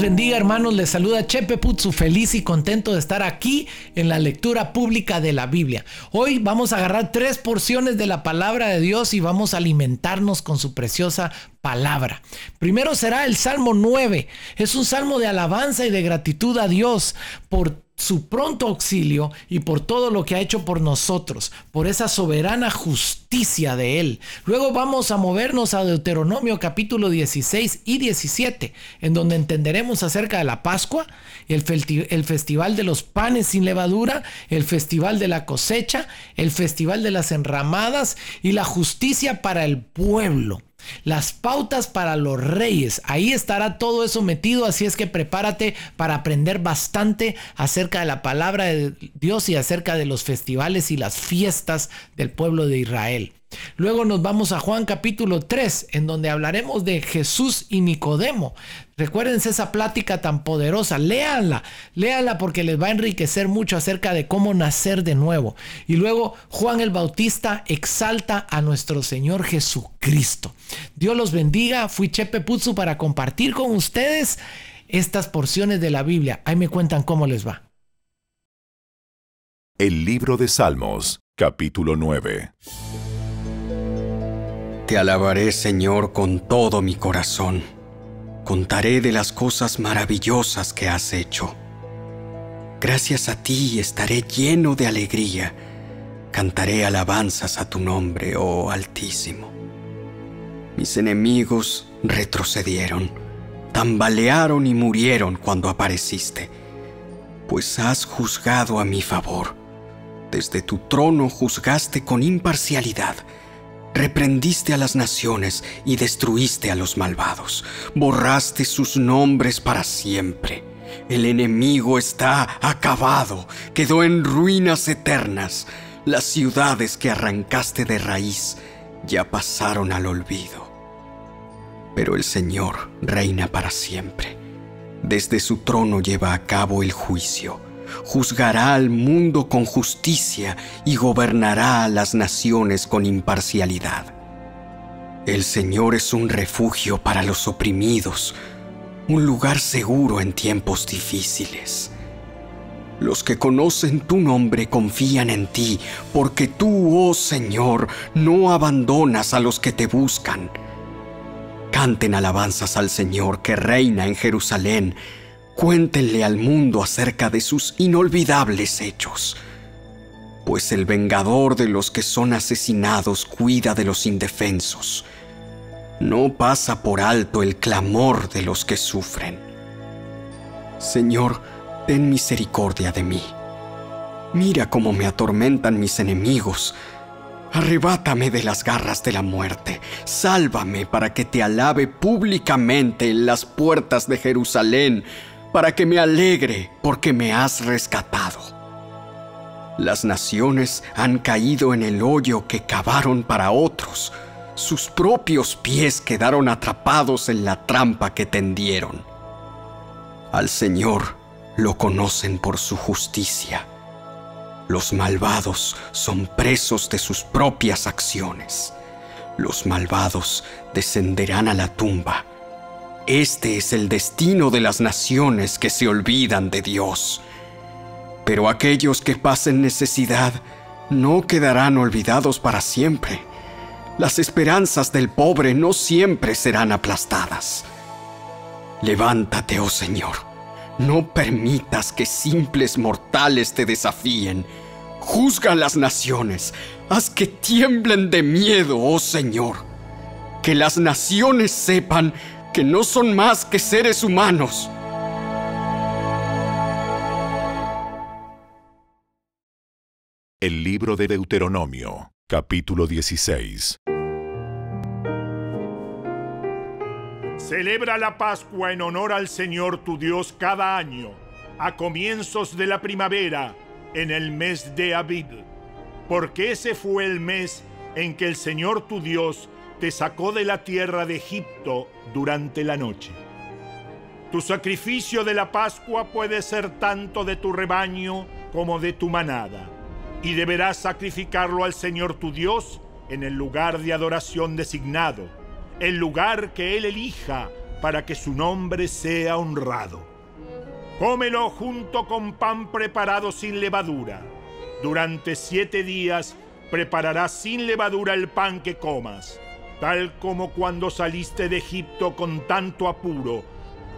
bendiga hermanos, les saluda Chepe Putzu, feliz y contento de estar aquí en la lectura pública de la Biblia. Hoy vamos a agarrar tres porciones de la palabra de Dios y vamos a alimentarnos con su preciosa palabra. Primero será el Salmo 9, es un salmo de alabanza y de gratitud a Dios por su pronto auxilio y por todo lo que ha hecho por nosotros, por esa soberana justicia de Él. Luego vamos a movernos a Deuteronomio capítulo 16 y 17, en donde entenderemos acerca de la Pascua, el, el festival de los panes sin levadura, el festival de la cosecha, el festival de las enramadas y la justicia para el pueblo. Las pautas para los reyes. Ahí estará todo eso metido, así es que prepárate para aprender bastante acerca de la palabra de Dios y acerca de los festivales y las fiestas del pueblo de Israel. Luego nos vamos a Juan capítulo 3, en donde hablaremos de Jesús y Nicodemo. Recuérdense esa plática tan poderosa, léanla, léanla porque les va a enriquecer mucho acerca de cómo nacer de nuevo. Y luego Juan el Bautista exalta a nuestro Señor Jesucristo. Dios los bendiga, fui Chepe Putzu para compartir con ustedes estas porciones de la Biblia. Ahí me cuentan cómo les va. El libro de Salmos, capítulo 9. Te alabaré, Señor, con todo mi corazón. Contaré de las cosas maravillosas que has hecho. Gracias a ti estaré lleno de alegría. Cantaré alabanzas a tu nombre, oh Altísimo. Mis enemigos retrocedieron, tambalearon y murieron cuando apareciste, pues has juzgado a mi favor. Desde tu trono juzgaste con imparcialidad Reprendiste a las naciones y destruiste a los malvados. Borraste sus nombres para siempre. El enemigo está acabado, quedó en ruinas eternas. Las ciudades que arrancaste de raíz ya pasaron al olvido. Pero el Señor reina para siempre. Desde su trono lleva a cabo el juicio juzgará al mundo con justicia y gobernará a las naciones con imparcialidad. El Señor es un refugio para los oprimidos, un lugar seguro en tiempos difíciles. Los que conocen tu nombre confían en ti, porque tú, oh Señor, no abandonas a los que te buscan. Canten alabanzas al Señor que reina en Jerusalén Cuéntenle al mundo acerca de sus inolvidables hechos, pues el vengador de los que son asesinados cuida de los indefensos. No pasa por alto el clamor de los que sufren. Señor, ten misericordia de mí. Mira cómo me atormentan mis enemigos. Arrebátame de las garras de la muerte. Sálvame para que te alabe públicamente en las puertas de Jerusalén para que me alegre porque me has rescatado. Las naciones han caído en el hoyo que cavaron para otros. Sus propios pies quedaron atrapados en la trampa que tendieron. Al Señor lo conocen por su justicia. Los malvados son presos de sus propias acciones. Los malvados descenderán a la tumba este es el destino de las naciones que se olvidan de Dios. Pero aquellos que pasen necesidad no quedarán olvidados para siempre. Las esperanzas del pobre no siempre serán aplastadas. Levántate, oh Señor. No permitas que simples mortales te desafíen. Juzga a las naciones. Haz que tiemblen de miedo, oh Señor. Que las naciones sepan que no son más que seres humanos. El libro de Deuteronomio, capítulo 16. Celebra la Pascua en honor al Señor tu Dios cada año, a comienzos de la primavera, en el mes de Abib, porque ese fue el mes en que el Señor tu Dios te sacó de la tierra de Egipto durante la noche. Tu sacrificio de la Pascua puede ser tanto de tu rebaño como de tu manada, y deberás sacrificarlo al Señor tu Dios en el lugar de adoración designado, el lugar que Él elija para que su nombre sea honrado. Cómelo junto con pan preparado sin levadura. Durante siete días prepararás sin levadura el pan que comas, tal como cuando saliste de Egipto con tanto apuro.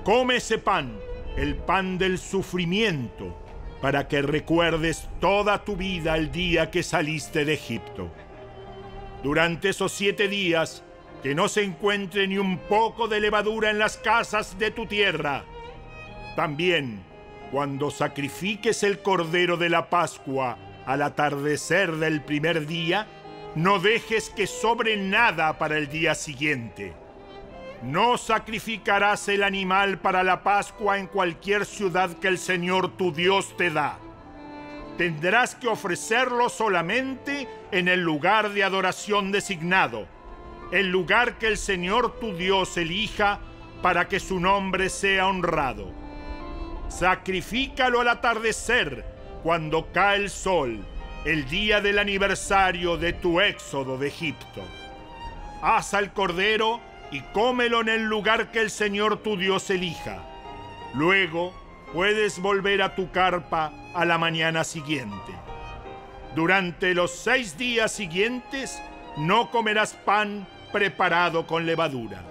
Come ese pan, el pan del sufrimiento, para que recuerdes toda tu vida el día que saliste de Egipto. Durante esos siete días, que no se encuentre ni un poco de levadura en las casas de tu tierra. También, cuando sacrifiques el cordero de la Pascua al atardecer del primer día, no dejes que sobre nada para el día siguiente. No sacrificarás el animal para la Pascua en cualquier ciudad que el Señor tu Dios te da. Tendrás que ofrecerlo solamente en el lugar de adoración designado el lugar que el Señor tu Dios elija para que su nombre sea honrado. Sacrifícalo al atardecer, cuando cae el sol, el día del aniversario de tu éxodo de Egipto. Haz al cordero y cómelo en el lugar que el Señor tu Dios elija. Luego puedes volver a tu carpa a la mañana siguiente. Durante los seis días siguientes no comerás pan preparado con levadura.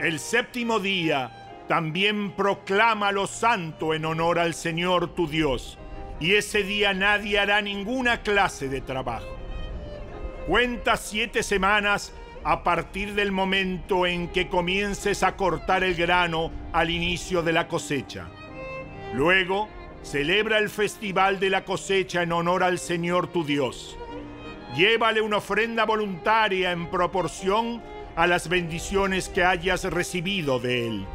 El séptimo día también proclama lo santo en honor al Señor tu Dios, y ese día nadie hará ninguna clase de trabajo. Cuenta siete semanas a partir del momento en que comiences a cortar el grano al inicio de la cosecha. Luego, celebra el festival de la cosecha en honor al Señor tu Dios Llévale una ofrenda voluntaria en proporción a las bendiciones que hayas recibido de Él.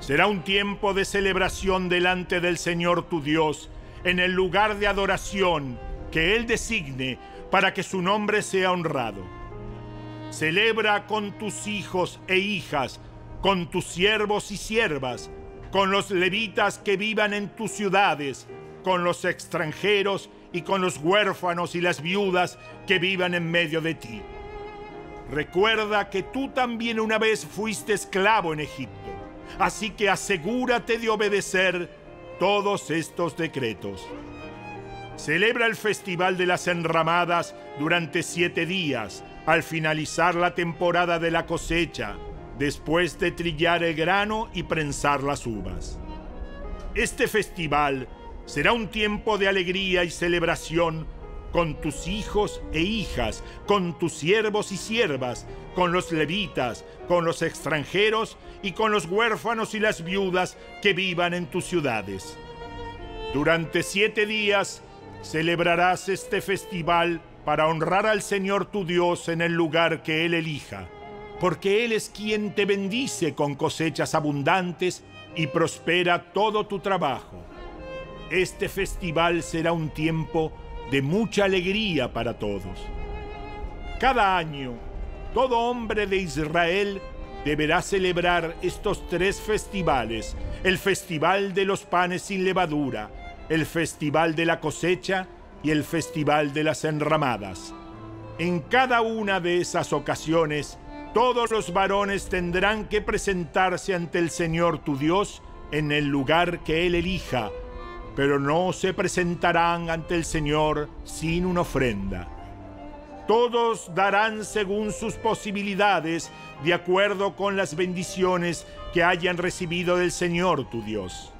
Será un tiempo de celebración delante del Señor tu Dios, en el lugar de adoración que Él designe para que su nombre sea honrado. Celebra con tus hijos e hijas, con tus siervos y siervas, con los levitas que vivan en tus ciudades, con los extranjeros y con los huérfanos y las viudas que vivan en medio de ti. Recuerda que tú también una vez fuiste esclavo en Egipto, así que asegúrate de obedecer todos estos decretos. Celebra el Festival de las Enramadas durante siete días, al finalizar la temporada de la cosecha, después de trillar el grano y prensar las uvas. Este festival Será un tiempo de alegría y celebración con tus hijos e hijas, con tus siervos y siervas, con los levitas, con los extranjeros y con los huérfanos y las viudas que vivan en tus ciudades. Durante siete días celebrarás este festival para honrar al Señor tu Dios en el lugar que Él elija, porque Él es quien te bendice con cosechas abundantes y prospera todo tu trabajo. Este festival será un tiempo de mucha alegría para todos. Cada año, todo hombre de Israel deberá celebrar estos tres festivales, el festival de los panes sin levadura, el festival de la cosecha y el festival de las enramadas. En cada una de esas ocasiones, todos los varones tendrán que presentarse ante el Señor tu Dios en el lugar que Él elija pero no se presentarán ante el Señor sin una ofrenda. Todos darán según sus posibilidades, de acuerdo con las bendiciones que hayan recibido del Señor tu Dios.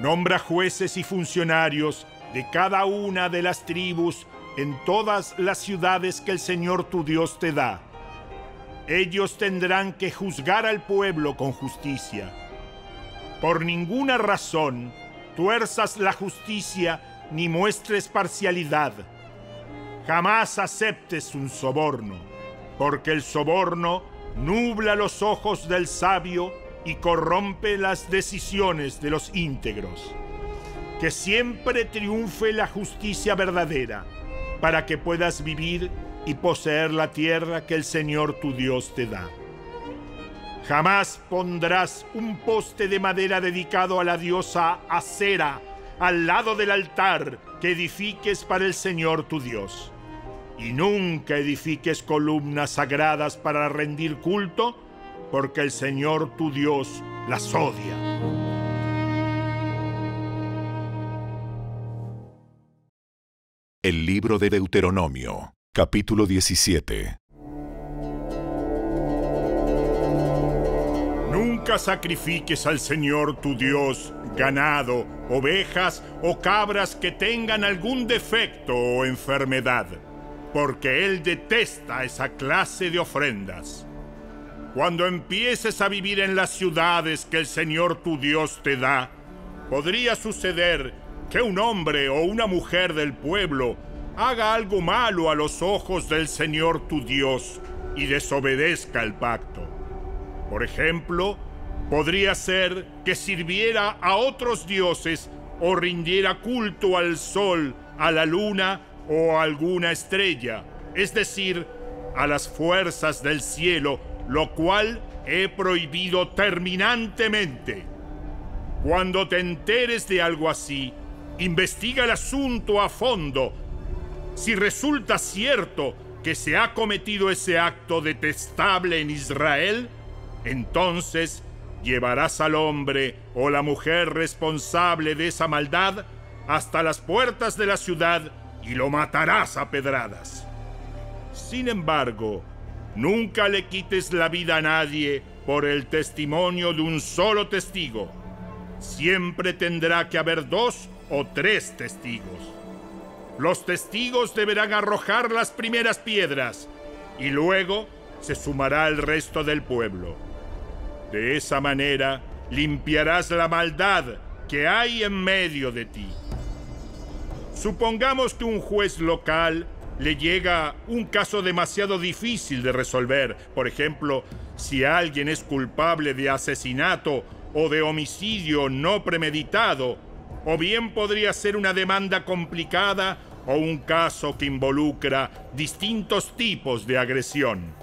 Nombra jueces y funcionarios de cada una de las tribus en todas las ciudades que el Señor tu Dios te da. Ellos tendrán que juzgar al pueblo con justicia. Por ninguna razón tuerzas la justicia ni muestres parcialidad. Jamás aceptes un soborno, porque el soborno nubla los ojos del sabio y corrompe las decisiones de los íntegros. Que siempre triunfe la justicia verdadera, para que puedas vivir y poseer la tierra que el Señor tu Dios te da. Jamás pondrás un poste de madera dedicado a la diosa Acera al lado del altar que edifiques para el Señor tu Dios. Y nunca edifiques columnas sagradas para rendir culto porque el Señor tu Dios las odia. El libro de Deuteronomio, capítulo 17. Sacrifiques al Señor tu Dios ganado, ovejas o cabras que tengan algún defecto o enfermedad, porque Él detesta esa clase de ofrendas. Cuando empieces a vivir en las ciudades que el Señor tu Dios te da, podría suceder que un hombre o una mujer del pueblo haga algo malo a los ojos del Señor tu Dios y desobedezca el pacto. Por ejemplo, podría ser que sirviera a otros dioses o rindiera culto al sol, a la luna o a alguna estrella, es decir, a las fuerzas del cielo lo cual he prohibido terminantemente. Cuando te enteres de algo así, investiga el asunto a fondo. Si resulta cierto que se ha cometido ese acto detestable en Israel, entonces llevarás al hombre o la mujer responsable de esa maldad hasta las puertas de la ciudad y lo matarás a pedradas. Sin embargo, Nunca le quites la vida a nadie por el testimonio de un solo testigo. Siempre tendrá que haber dos o tres testigos. Los testigos deberán arrojar las primeras piedras y luego se sumará el resto del pueblo. De esa manera limpiarás la maldad que hay en medio de ti. Supongamos que un juez local le llega un caso demasiado difícil de resolver. Por ejemplo, si alguien es culpable de asesinato o de homicidio no premeditado, o bien podría ser una demanda complicada o un caso que involucra distintos tipos de agresión.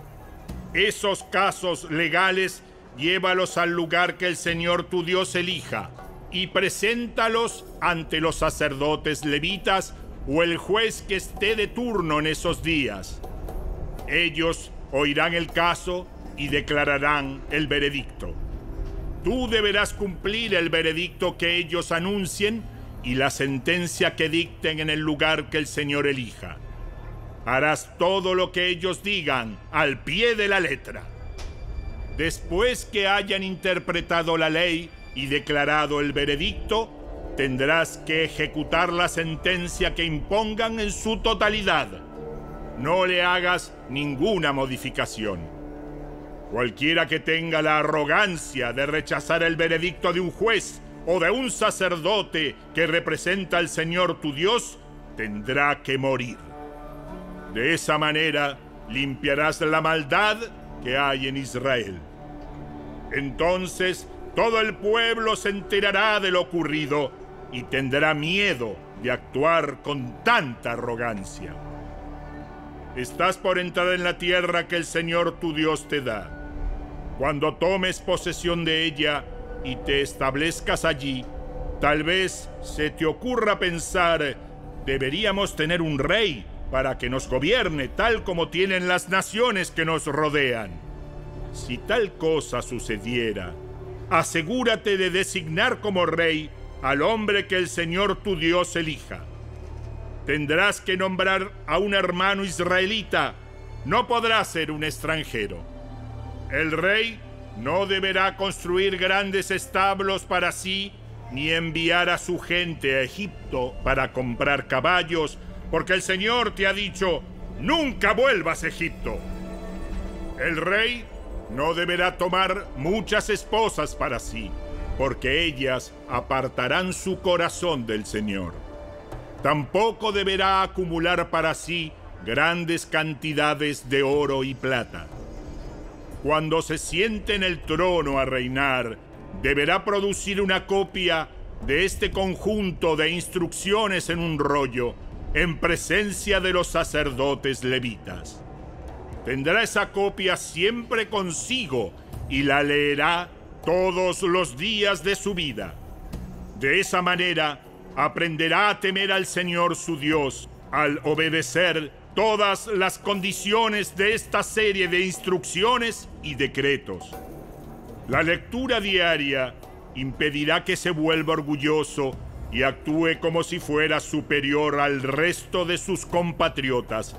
Esos casos legales llévalos al lugar que el Señor tu Dios elija y preséntalos ante los sacerdotes levitas o el juez que esté de turno en esos días. Ellos oirán el caso y declararán el veredicto. Tú deberás cumplir el veredicto que ellos anuncien y la sentencia que dicten en el lugar que el Señor elija. Harás todo lo que ellos digan al pie de la letra. Después que hayan interpretado la ley y declarado el veredicto, tendrás que ejecutar la sentencia que impongan en su totalidad. No le hagas ninguna modificación. Cualquiera que tenga la arrogancia de rechazar el veredicto de un juez o de un sacerdote que representa al Señor tu Dios, tendrá que morir. De esa manera limpiarás la maldad que hay en Israel. Entonces todo el pueblo se enterará de lo ocurrido y tendrá miedo de actuar con tanta arrogancia. Estás por entrar en la tierra que el Señor tu Dios te da. Cuando tomes posesión de ella y te establezcas allí, tal vez se te ocurra pensar, deberíamos tener un rey para que nos gobierne tal como tienen las naciones que nos rodean. Si tal cosa sucediera, asegúrate de designar como rey al hombre que el Señor tu Dios elija. Tendrás que nombrar a un hermano israelita, no podrá ser un extranjero. El rey no deberá construir grandes establos para sí, ni enviar a su gente a Egipto para comprar caballos, porque el Señor te ha dicho, nunca vuelvas a Egipto. El rey no deberá tomar muchas esposas para sí porque ellas apartarán su corazón del Señor. Tampoco deberá acumular para sí grandes cantidades de oro y plata. Cuando se siente en el trono a reinar, deberá producir una copia de este conjunto de instrucciones en un rollo en presencia de los sacerdotes levitas. Tendrá esa copia siempre consigo y la leerá todos los días de su vida. De esa manera aprenderá a temer al Señor su Dios al obedecer todas las condiciones de esta serie de instrucciones y decretos. La lectura diaria impedirá que se vuelva orgulloso y actúe como si fuera superior al resto de sus compatriotas,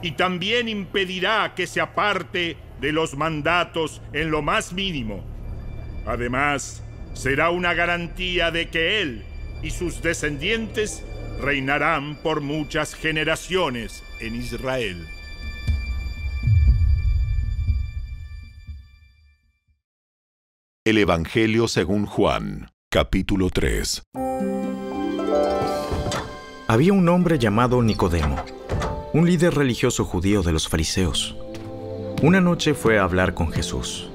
y también impedirá que se aparte de los mandatos en lo más mínimo. Además, será una garantía de que él y sus descendientes reinarán por muchas generaciones en Israel. El Evangelio según Juan, capítulo 3. Había un hombre llamado Nicodemo, un líder religioso judío de los fariseos. Una noche fue a hablar con Jesús.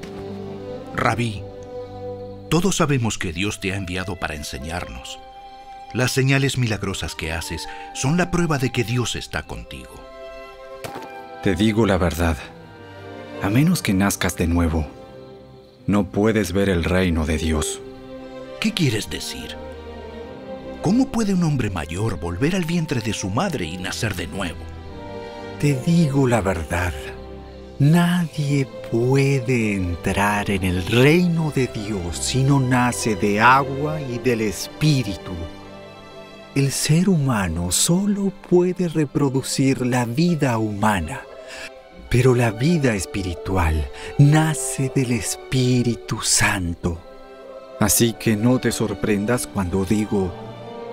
Rabí, todos sabemos que Dios te ha enviado para enseñarnos. Las señales milagrosas que haces son la prueba de que Dios está contigo. Te digo la verdad, a menos que nazcas de nuevo, no puedes ver el reino de Dios. ¿Qué quieres decir? ¿Cómo puede un hombre mayor volver al vientre de su madre y nacer de nuevo? Te digo la verdad, nadie puede entrar en el reino de Dios si no nace de agua y del Espíritu. El ser humano solo puede reproducir la vida humana, pero la vida espiritual nace del Espíritu Santo. Así que no te sorprendas cuando digo,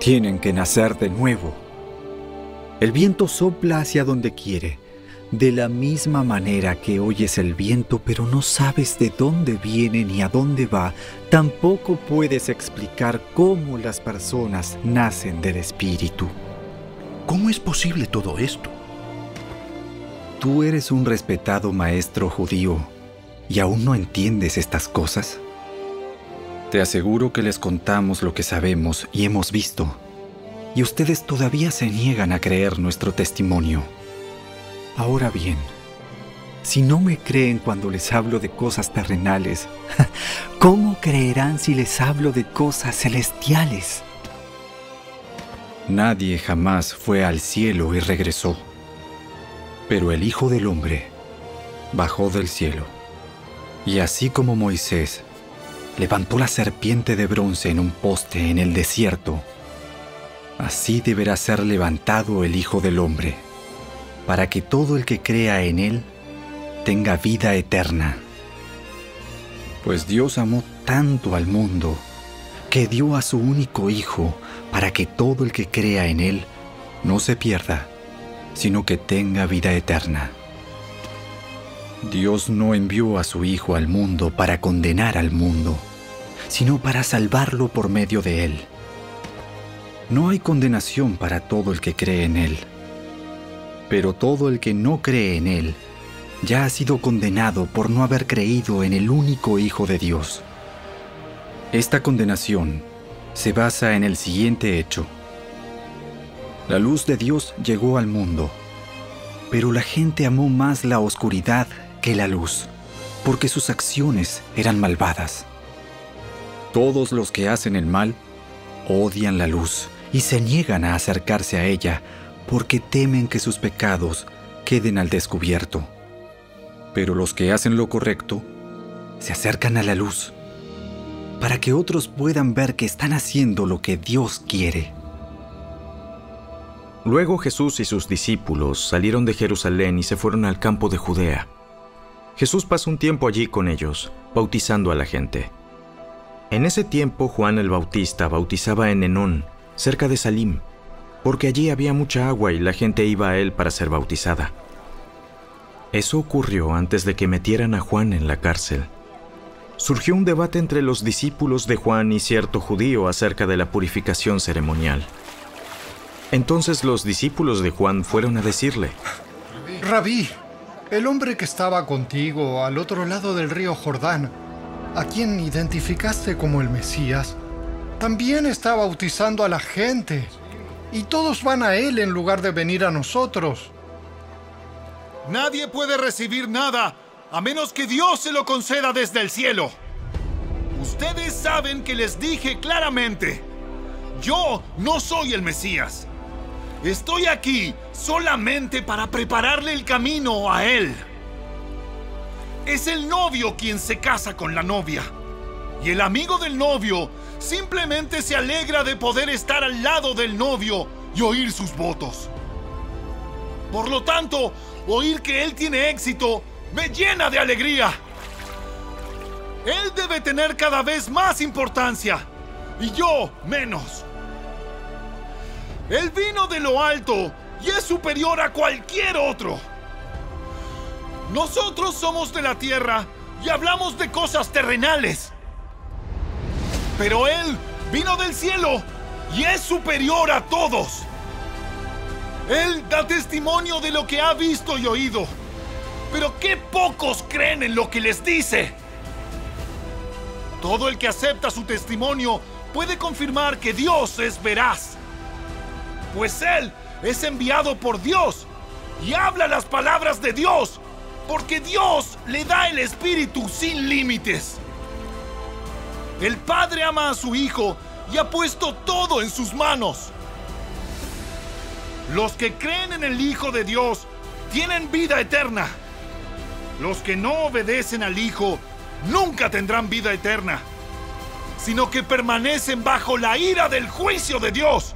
tienen que nacer de nuevo. El viento sopla hacia donde quiere de la misma manera que oyes el viento pero no sabes de dónde viene ni a dónde va, tampoco puedes explicar cómo las personas nacen del Espíritu. ¿Cómo es posible todo esto? Tú eres un respetado maestro judío y aún no entiendes estas cosas. Te aseguro que les contamos lo que sabemos y hemos visto, y ustedes todavía se niegan a creer nuestro testimonio. Ahora bien, si no me creen cuando les hablo de cosas terrenales, ¿cómo creerán si les hablo de cosas celestiales? Nadie jamás fue al cielo y regresó, pero el Hijo del Hombre bajó del cielo, y así como Moisés levantó la serpiente de bronce en un poste en el desierto, así deberá ser levantado el Hijo del Hombre para que todo el que crea en Él tenga vida eterna. Pues Dios amó tanto al mundo que dio a su único Hijo para que todo el que crea en Él no se pierda, sino que tenga vida eterna. Dios no envió a su Hijo al mundo para condenar al mundo, sino para salvarlo por medio de Él. No hay condenación para todo el que cree en Él pero todo el que no cree en Él ya ha sido condenado por no haber creído en el único Hijo de Dios. Esta condenación se basa en el siguiente hecho. La luz de Dios llegó al mundo, pero la gente amó más la oscuridad que la luz, porque sus acciones eran malvadas. Todos los que hacen el mal odian la luz y se niegan a acercarse a ella porque temen que sus pecados queden al descubierto. Pero los que hacen lo correcto se acercan a la luz para que otros puedan ver que están haciendo lo que Dios quiere. Luego Jesús y sus discípulos salieron de Jerusalén y se fueron al campo de Judea. Jesús pasó un tiempo allí con ellos, bautizando a la gente. En ese tiempo Juan el Bautista bautizaba en Enón, cerca de Salim, porque allí había mucha agua y la gente iba a él para ser bautizada. Eso ocurrió antes de que metieran a Juan en la cárcel. Surgió un debate entre los discípulos de Juan y cierto judío acerca de la purificación ceremonial. Entonces los discípulos de Juan fueron a decirle, Rabí, el hombre que estaba contigo al otro lado del río Jordán, a quien identificaste como el Mesías, también está bautizando a la gente y todos van a Él en lugar de venir a nosotros. Nadie puede recibir nada a menos que Dios se lo conceda desde el cielo. Ustedes saben que les dije claramente, yo no soy el Mesías. Estoy aquí solamente para prepararle el camino a él. Es el novio quien se casa con la novia. Y el amigo del novio simplemente se alegra de poder estar al lado del novio y oír sus votos. Por lo tanto, oír que él tiene éxito me llena de alegría. Él debe tener cada vez más importancia y yo menos. Él vino de lo alto y es superior a cualquier otro. Nosotros somos de la tierra y hablamos de cosas terrenales. Pero Él vino del cielo y es superior a todos. Él da testimonio de lo que ha visto y oído. Pero qué pocos creen en lo que les dice. Todo el que acepta su testimonio puede confirmar que Dios es veraz. Pues Él es enviado por Dios y habla las palabras de Dios, porque Dios le da el Espíritu sin límites. El Padre ama a su Hijo y ha puesto todo en sus manos. Los que creen en el Hijo de Dios tienen vida eterna. Los que no obedecen al Hijo nunca tendrán vida eterna, sino que permanecen bajo la ira del juicio de Dios.